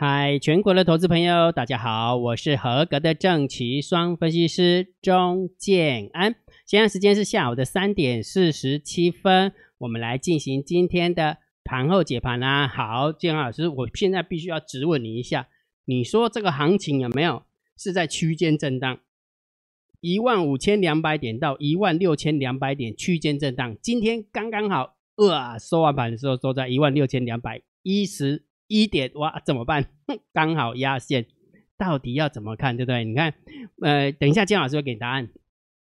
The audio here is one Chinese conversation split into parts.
嗨，全国的投资朋友，大家好，我是合格的正奇双分析师钟建安。现在时间是下午的三点四十七分，我们来进行今天的盘后解盘啦。好，建安老师，我现在必须要质问你一下，你说这个行情有没有是在区间震荡？一万五千两百点到一万六千两百点区间震荡，今天刚刚好，哇，收完盘的时候收在一万六千两百一十。一点哇，怎么办？刚好压线，到底要怎么看，对不对？你看，呃，等一下姜老师会给你答案，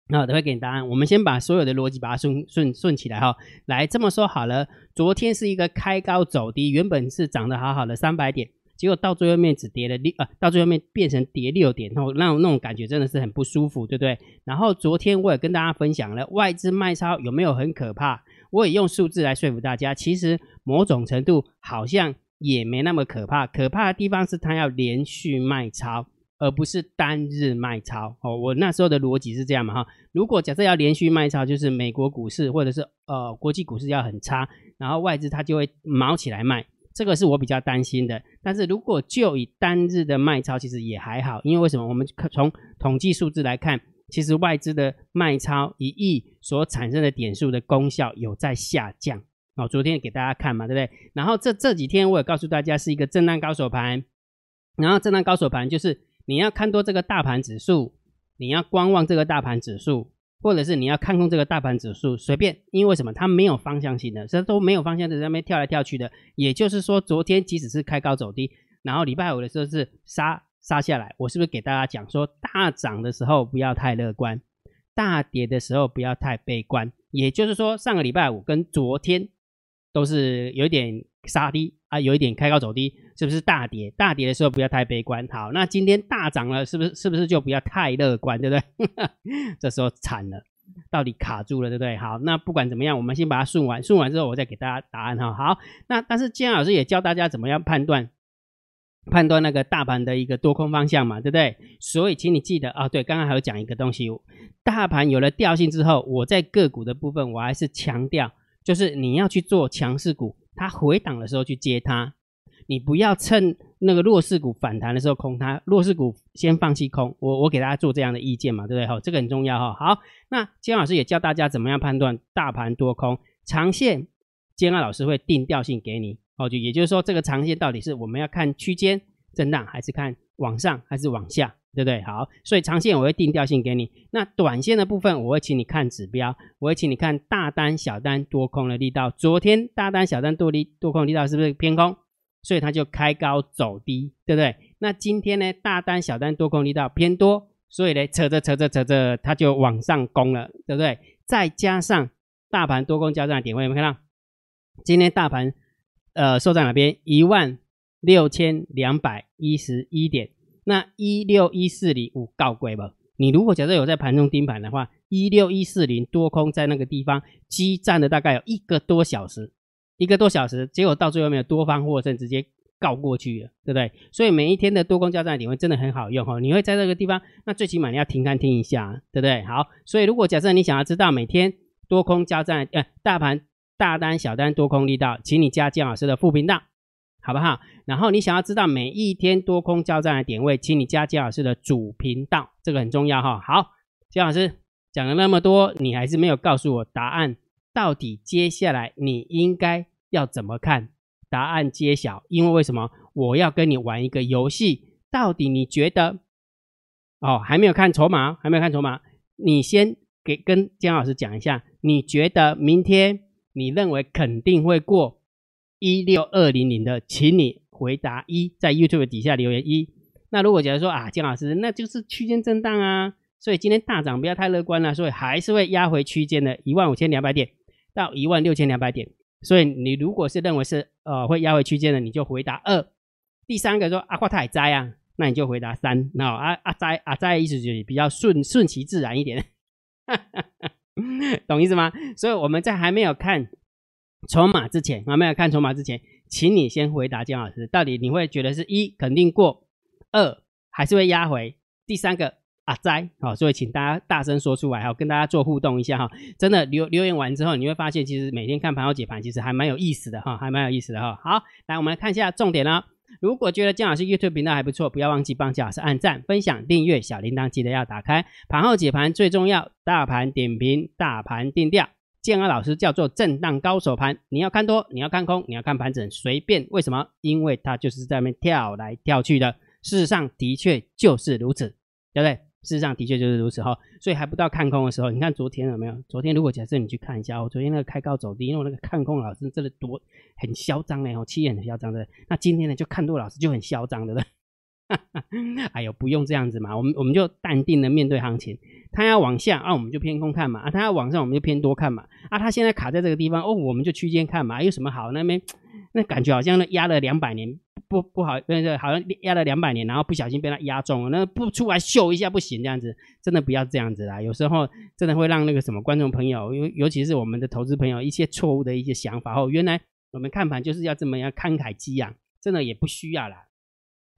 那，等会给你答案。我们先把所有的逻辑把它顺顺顺起来哈。来，这么说好了，昨天是一个开高走低，原本是涨得好好的三百点，结果到最后面只跌了六呃，到最后面变成跌六点，然后那种那种感觉真的是很不舒服，对不对？然后昨天我也跟大家分享了外资卖超有没有很可怕？我也用数字来说服大家，其实某种程度好像。也没那么可怕，可怕的地方是它要连续卖超，而不是单日卖超。哦，我那时候的逻辑是这样嘛哈。如果假设要连续卖超，就是美国股市或者是呃国际股市要很差，然后外资它就会毛起来卖，这个是我比较担心的。但是如果就以单日的卖超，其实也还好，因为为什么？我们从统计数字来看，其实外资的卖超一亿所产生的点数的功效有在下降。哦，昨天给大家看嘛，对不对？然后这这几天我也告诉大家是一个震荡高手盘，然后震荡高手盘就是你要看多这个大盘指数，你要观望这个大盘指数，或者是你要看空这个大盘指数，随便，因为什么？它没有方向性的，这都没有方向的，在那边跳来跳去的。也就是说，昨天即使是开高走低，然后礼拜五的时候是杀杀下来，我是不是给大家讲说，大涨的时候不要太乐观，大跌的时候不要太悲观？也就是说，上个礼拜五跟昨天。都是有一点杀低啊，有一点开高走低，是不是大跌？大跌的时候不要太悲观。好，那今天大涨了，是不是？是不是就不要太乐观，对不对？这时候惨了，到底卡住了，对不对？好，那不管怎么样，我们先把它顺完，顺完之后我再给大家答案哈。好，那但是金老师也教大家怎么样判断，判断那个大盘的一个多空方向嘛，对不对？所以请你记得啊，对，刚刚还有讲一个东西，大盘有了调性之后，我在个股的部分我还是强调。就是你要去做强势股，它回档的时候去接它，你不要趁那个弱势股反弹的时候空它，弱势股先放弃空。我我给大家做这样的意见嘛，对不对？好，这个很重要哈。好，那金老师也教大家怎么样判断大盘多空长线，金老师会定调性给你。哦，就也就是说，这个长线到底是我们要看区间震荡，还是看往上，还是往下？对不对？好，所以长线我会定调性给你，那短线的部分我会请你看指标，我会请你看大单、小单、多空的力道。昨天大单、小单多力多空力道是不是偏空？所以它就开高走低，对不对？那今天呢，大单、小单、多空力道偏多，所以呢，扯着扯着扯着，它就往上攻了，对不对？再加上大盘多空交战点位，有没有看到？今天大盘呃收在哪边？一万六千两百一十一点。那一六一四零五告贵吧？你如果假设有在盘中盯盘的话，一六一四零多空在那个地方激战了大概有一个多小时，一个多小时，结果到最后没有多方获胜，直接告过去了，对不对？所以每一天的多空交战点位真的很好用哈，你会在这个地方，那最起码你要停看听一下，对不对？好，所以如果假设你想要知道每天多空交战，呃，大盘大单小单多空力道，请你加姜老师的副频道。好不好？然后你想要知道每一天多空交战的点位，请你加姜老师的主频道，这个很重要哈。好，姜老师讲了那么多，你还是没有告诉我答案，到底接下来你应该要怎么看？答案揭晓，因为为什么？我要跟你玩一个游戏，到底你觉得？哦，还没有看筹码，还没有看筹码，你先给跟姜老师讲一下，你觉得明天你认为肯定会过？一六二零零的，请你回答一，在 YouTube 底下留言一。那如果假如说啊，姜老师，那就是区间震荡啊，所以今天大涨不要太乐观了，所以还是会压回区间的一万五千两百点到一万六千两百点。所以你如果是认为是呃会压回区间的，你就回答二。第三个说阿华太灾啊，那你就回答三。那阿阿灾阿灾意思就是比较顺顺其自然一点，懂意思吗？所以我们在还没有看。筹码之前，我们要看筹码之前，请你先回答姜老师，到底你会觉得是一肯定过，二还是会压回，第三个啊灾好，所以请大家大声说出来哈，跟大家做互动一下哈。真的留留言完之后，你会发现其实每天看盘后解盘其实还蛮有意思的哈，还蛮有意思的哈。好，来我们来看一下重点了。如果觉得姜老师 YouTube 频道还不错，不要忘记帮姜老师按赞、分享、订阅，小铃铛记得要打开。盘后解盘最重要，大盘点评、大盘定调。建安老师叫做震荡高手盘，你要看多，你要看空，你要看盘整，随便。为什么？因为它就是在那边跳来跳去的。事实上，的确就是如此，对不对？事实上的确就是如此哈，所以还不到看空的时候。你看昨天有没有？昨天如果假设你去看一下，我昨天那个开高走低，因为那个看空老师真的多很嚣张嘞，哦，气焰很嚣张的。那今天呢，就看多老师就很嚣张的了。哎呦，不用这样子嘛，我们我们就淡定的面对行情。它要往下啊，我们就偏空看嘛；啊，它要往上，我们就偏多看嘛。啊，它现在卡在这个地方哦，我们就区间看嘛。有什么好那边？那感觉好像那压了两百年。不不好，那个好像压了两百年，然后不小心被他压中了，那不出来秀一下不行，这样子真的不要这样子啦。有时候真的会让那个什么观众朋友，尤尤其是我们的投资朋友一些错误的一些想法哦。原来我们看盘就是要这么样慷慨激昂，真的也不需要啦，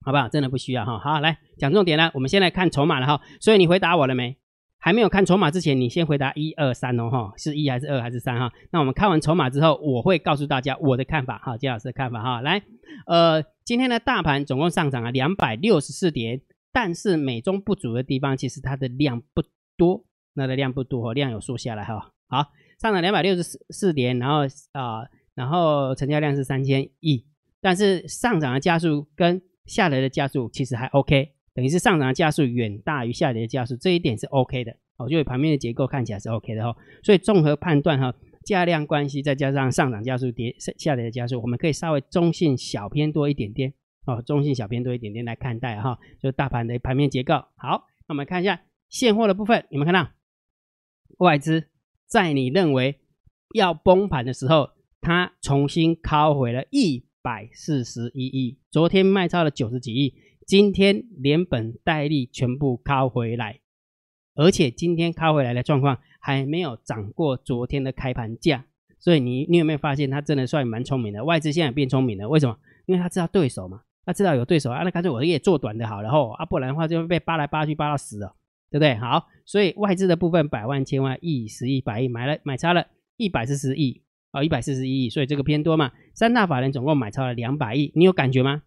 好不好？真的不需要哈。好，来讲重点了，我们先来看筹码了哈。所以你回答我了没？还没有看筹码之前，你先回答一二三哦哈，是一还是二还是三哈？那我们看完筹码之后，我会告诉大家我的看法哈，金老师的看法哈。来，呃，今天的大盘总共上涨了两百六十四点，但是美中不足的地方，其实它的量不多，那的量不多，量有缩下来哈。好，上涨两百六十四四点，然后啊，然后成交量是三千亿，但是上涨的加速跟下来的加速其实还 OK。等于是上涨的加速远大于下跌的加速，这一点是 OK 的哦，就盘面的结构看起来是 OK 的哈。所以综合判断哈，价量关系再加上上涨加速跌下跌的加速，我们可以稍微中性小偏多一点点哦，中性小偏多一点点来看待哈，就大盘的盘面结构。好，那我们看一下现货的部分，有没有看到外资在你认为要崩盘的时候，它重新靠回了一百四十一亿，昨天卖超了九十几亿。今天连本带利全部靠回来，而且今天靠回来的状况还没有涨过昨天的开盘价，所以你你有没有发现它真的算蛮聪明的？外资现在变聪明了，为什么？因为他知道对手嘛，他知道有对手啊，那干脆我也做短的好，然后啊不然的话就会被扒来扒去扒到死了，对不对？好，所以外资的部分百万千万亿十亿百亿买了买差了一百四十亿哦，一百四十一亿，所以这个偏多嘛。三大法人总共买超了两百亿，你有感觉吗？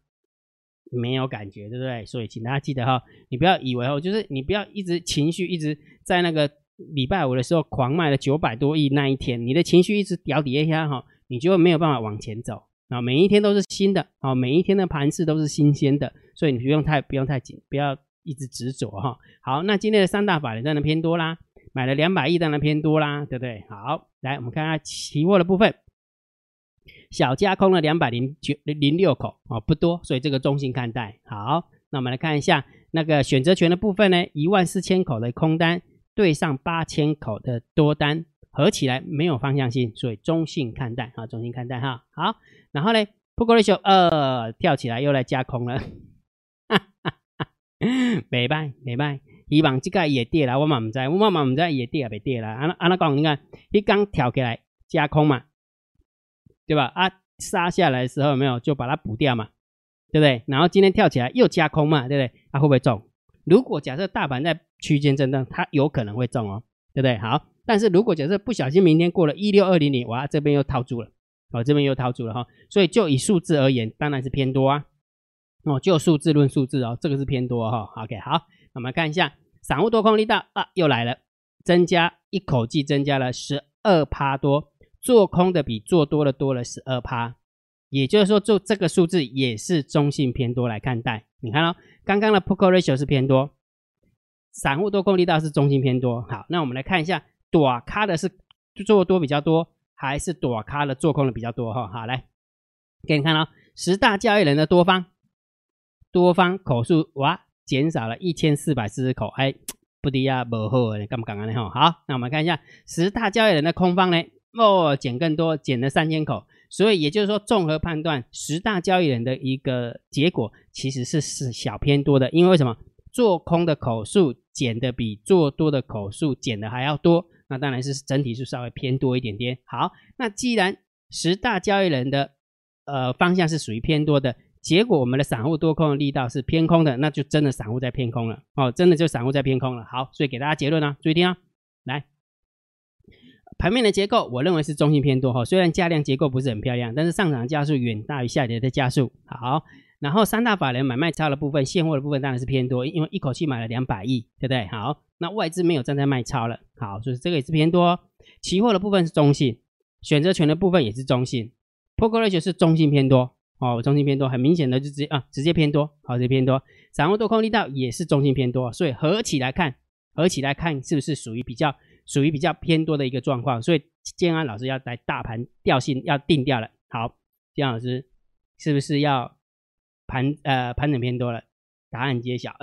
没有感觉，对不对？所以请大家记得哈，你不要以为哦，就是你不要一直情绪一直在那个礼拜五的时候狂卖了九百多亿那一天，你的情绪一直掉底下哈，你就没有办法往前走啊。每一天都是新的啊，每一天的盘势都是新鲜的，所以你不用太不用太紧，不要一直执着哈。好，那今天的三大法人真的偏多啦，买了两百亿当然偏多啦，对不对？好，来我们看下期货的部分。小加空了两百零九零六口哦，不多，所以这个中性看待。好，那我们来看一下那个选择权的部分呢，一万四千口的空单对上八千口的多单，合起来没有方向性，所以中性看待啊，中性看待哈。好，然后呢，Put Ratio 二跳起来又来加空了，哈哈哈，没败没败，希望这个也跌了，我嘛唔知，我嘛唔知也跌啊，没跌了。安安那讲，你看一刚跳起来加空嘛。对吧？啊，杀下来的时候有没有就把它补掉嘛？对不对？然后今天跳起来又加空嘛？对不对？它会不会中？如果假设大盘在区间震荡，它有可能会中哦，对不对？好，但是如果假设不小心明天过了一六二零零，哇，这边又套住了，哦，这边又套住了哈。所以就以数字而言，当然是偏多啊。哦，就数字论数字哦，这个是偏多哈。OK，好，我们看一下散户多空力道啊，又来了，增加一口气增加了十二趴多。做空的比做多的多了十二趴，也就是说，做这个数字也是中性偏多来看待。你看哦，刚刚的 p o k ratio 是偏多，散户多空力道是中性偏多。好，那我们来看一下，短咖的是做多比较多，还是短咖的做空的比较多？哈，好，来给你看哦，十大交易人的多方，多方口数哇，减少了一千四百四十口，哎，不低呀，不好，你干不干啊？哈，好，那我们看一下十大交易人的空方呢？哦，减更多，减了三千口，所以也就是说，综合判断十大交易人的一个结果，其实是是小偏多的。因为为什么？做空的口数减的比做多的口数减的还要多，那当然是整体是稍微偏多一点点。好，那既然十大交易人的呃方向是属于偏多的，结果我们的散户多空的力道是偏空的，那就真的散户在偏空了哦，真的就散户在偏空了。好，所以给大家结论啊，注意听啊，来。盘面的结构，我认为是中性偏多哈。虽然价量结构不是很漂亮，但是上涨加速远大于下跌的加速。好，然后三大法人买卖超的部分，现货的部分当然是偏多，因为一口气买了两百亿，对不对？好，那外资没有站在卖超了，好，所以这个也是偏多。期货的部分是中性，选择权的部分也是中性，Poker ratio 是中性偏多，哦，中性偏多，很明显的就直接啊，直接偏多，好，直接偏多。散户多空力道也是中性偏多，所以合起来看，合起来看是不是属于比较属于比较偏多的一个状况？所以建安老师要来大盘调性要定掉了，好，建安老师是不是要？盘呃盘整偏多了，答案揭晓。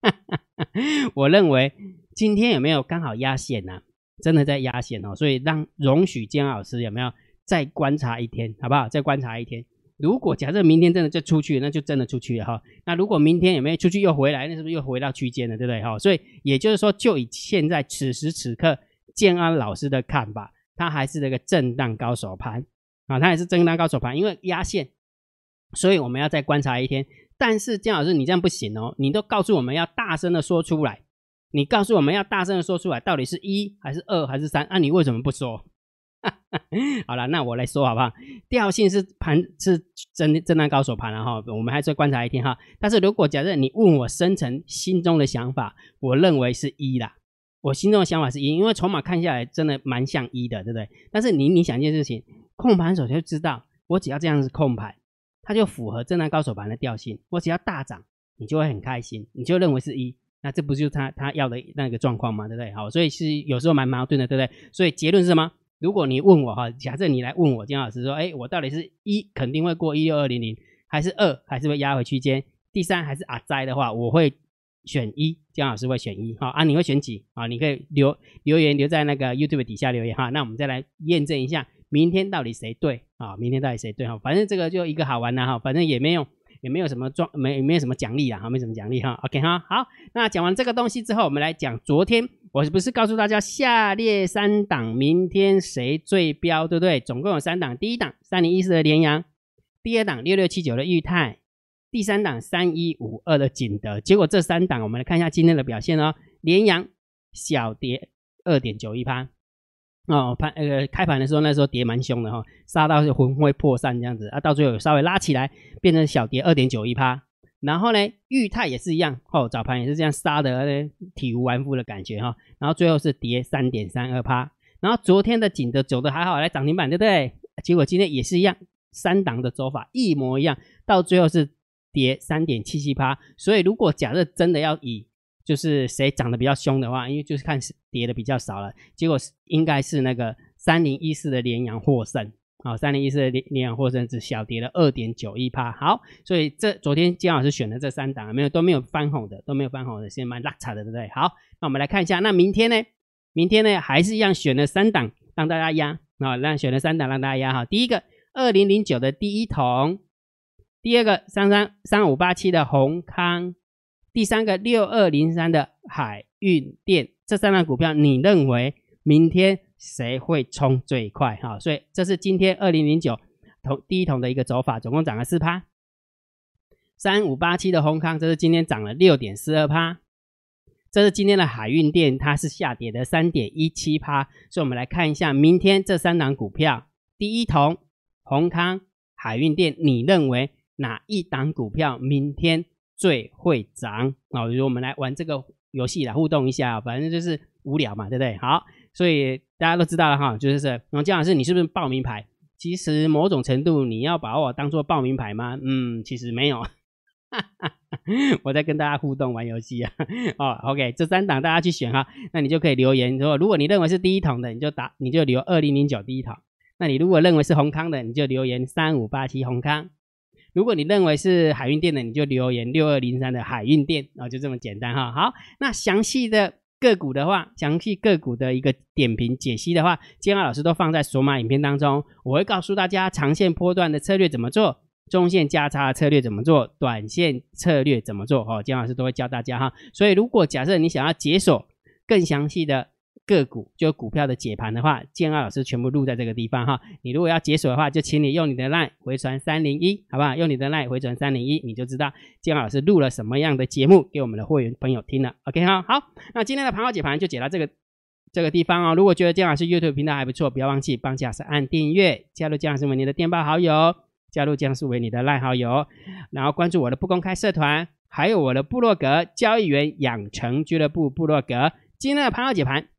我认为今天有没有刚好压线呢？真的在压线哦，所以让容许建安老师有没有再观察一天，好不好？再观察一天。如果假设明天真的就出去，那就真的出去了哈。那如果明天有没有出去又回来，那是不是又回到区间了？对不对哈？所以也就是说，就以现在此时此刻建安老师的看法，他还是这个震荡高手盘啊，他也是震荡高手盘，因为压线。所以我们要再观察一天，但是姜老师你这样不行哦，你都告诉我们要大声的说出来，你告诉我们要大声的说出来，到底是一还是二还是三？那你为什么不说？好了，那我来说好不好？调性是盘是真震荡高手盘了哈，我们还是观察一天哈。但是如果假设你问我深层心中的想法，我认为是一啦，我心中的想法是一，因为筹码看下来真的蛮像一的，对不对？但是你你想一件事情，控盘手就知道，我只要这样子控盘。它就符合震荡高手盘的调性，我只要大涨，你就会很开心，你就认为是一，那这不就是他他要的那个状况吗？对不对？好，所以是有时候蛮矛盾的，对不对？所以结论是什么？如果你问我哈，假设你来问我姜老师说，哎，我到底是一肯定会过一六二零零，还是二还是会压回区间，第三还是阿灾的话，我会选一，姜老师会选一，好啊，你会选几啊？你可以留留言留在那个 YouTube 底下留言哈，那我们再来验证一下。明天到底谁对啊？明天到底谁对哈？反正这个就一个好玩的哈，反正也没用也没有什么装没没有什么奖励啊哈，没什么奖励哈。OK 哈，好，那讲完这个东西之后，我们来讲昨天我不是告诉大家下列三档明天谁最标，对不对？总共有三档，第一档三零一四的联阳，第二档六六七九的裕泰，第三档三一五二的景德。结果这三档我们来看一下今天的表现哦，联阳小跌二点九一趴。哦，盘呃开盘的时候，那时候跌蛮凶的哈，杀到是魂飞魄散这样子啊，到最后稍微拉起来，变成小跌二点九一趴。然后呢，裕泰也是一样，哦早盘也是这样杀的，体无完肤的感觉哈。然后最后是跌三点三二趴。然后昨天的景德走的还好，来涨停板对不对？结果今天也是一样，三档的走法一模一样，到最后是跌三点七七趴。所以如果假设真的要以就是谁涨得比较凶的话，因为就是看跌的比较少了，结果是应该是那个三零一四的联阳获胜，好，三零一四的联阳获胜只小跌了二点九一趴，好，所以这昨天金老师选的这三档没有都没有翻红的，都没有翻红的，现在蛮拉差的，对不对？好，那我们来看一下，那明天呢？明天呢还是一样选了三档让大家压，啊，让选了三档让大家压哈，第一个二零零九的第一桶，第二个三三三五八七的宏康。第三个六二零三的海运电，这三档股票，你认为明天谁会冲最快？哈，所以这是今天二零零九同第一桶的一个走法，总共涨了四趴。三五八七的宏康，这是今天涨了六点四二趴。这是今天的海运电，它是下跌的三点一七趴。所以，我们来看一下明天这三档股票，第一桶、宏康、海运电，你认为哪一档股票明天？最会涨啊！比如我们来玩这个游戏来互动一下，反正就是无聊嘛，对不对？好，所以大家都知道了哈，就是，那姜老师，你是不是报名牌？其实某种程度你要把我当做报名牌吗？嗯，其实没有，我在跟大家互动玩游戏啊。哦，OK，这三档大家去选哈，那你就可以留言说，如果你认为是第一桶的，你就打，你就留二零零九第一桶；那你如果认为是宏康的，你就留言三五八七宏康。如果你认为是海运店的，你就留言六二零三的海运店啊，就这么简单哈。好，那详细的个股的话，详细个股的一个点评解析的话，金浩老师都放在索马影片当中，我会告诉大家长线波段的策略怎么做，中线价差的策略怎么做，短线策略怎么做哦，金老师都会教大家哈。所以如果假设你想要解锁更详细的。个股就股票的解盘的话，建二老师全部录在这个地方哈。你如果要解锁的话，就请你用你的 line 回传三零一，好不好？用你的 line 回传三零一，你就知道建二老师录了什么样的节目给我们的会员朋友听了。OK 哈，好，那今天的盘后解盘就解到这个这个地方哦。如果觉得建老师 YouTube 频道还不错，不要忘记帮建老师按订阅，加入建老师为你的电报好友。加入建老师为你的赖好友，然后关注我的不公开社团，还有我的部落格交易员养成俱乐部部落格。今天的盘后解盘